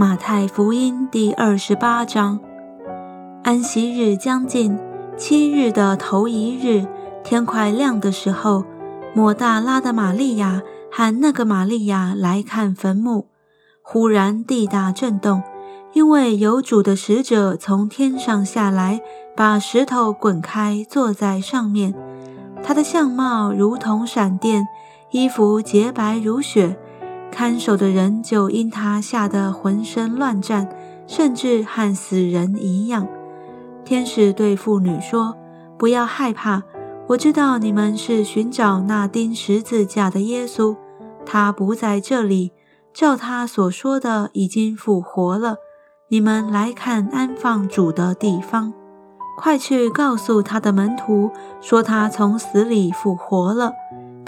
马太福音第二十八章，安息日将近，七日的头一日，天快亮的时候，抹大拉的玛利亚喊那个玛利亚来看坟墓。忽然地大震动，因为有主的使者从天上下来，把石头滚开，坐在上面。他的相貌如同闪电，衣服洁白如雪。看守的人就因他吓得浑身乱颤，甚至和死人一样。天使对妇女说：“不要害怕，我知道你们是寻找那钉十字架的耶稣，他不在这里，照他所说的已经复活了。你们来看安放主的地方，快去告诉他的门徒，说他从死里复活了。”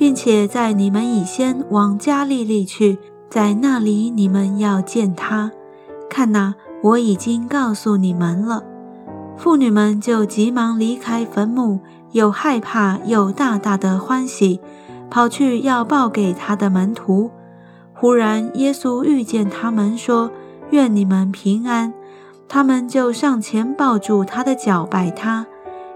并且在你们以先往加利利去，在那里你们要见他。看哪，我已经告诉你们了。妇女们就急忙离开坟墓，又害怕又大大的欢喜，跑去要报给他的门徒。忽然耶稣遇见他们，说：“愿你们平安。”他们就上前抱住他的脚，拜他。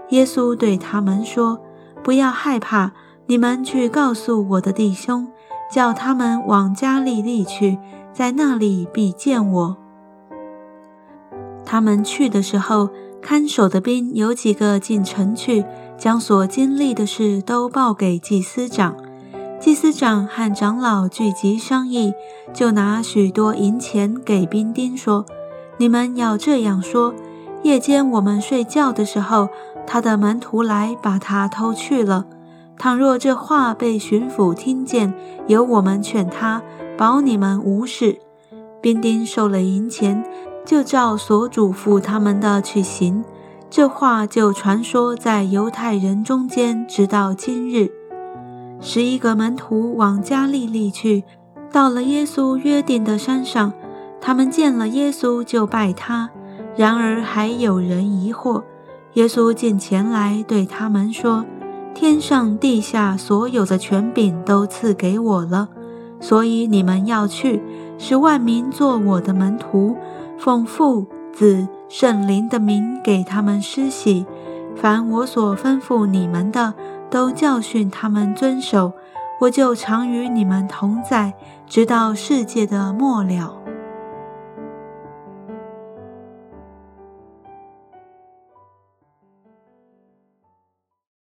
耶稣对他们说：“不要害怕。”你们去告诉我的弟兄，叫他们往加利利去，在那里必见我。他们去的时候，看守的兵有几个进城去，将所经历的事都报给祭司长。祭司长和长老聚集商议，就拿许多银钱给兵丁说：“你们要这样说：夜间我们睡觉的时候，他的门徒来把他偷去了。”倘若这话被巡抚听见，由我们劝他，保你们无事。兵丁收了银钱，就照所嘱咐他们的去行。这话就传说在犹太人中间，直到今日。十一个门徒往加利利去，到了耶稣约定的山上，他们见了耶稣，就拜他。然而还有人疑惑。耶稣进前来，对他们说。天上地下所有的权柄都赐给我了，所以你们要去，使万民做我的门徒，奉父、子、圣灵的名给他们施洗。凡我所吩咐你们的，都教训他们遵守。我就常与你们同在，直到世界的末了。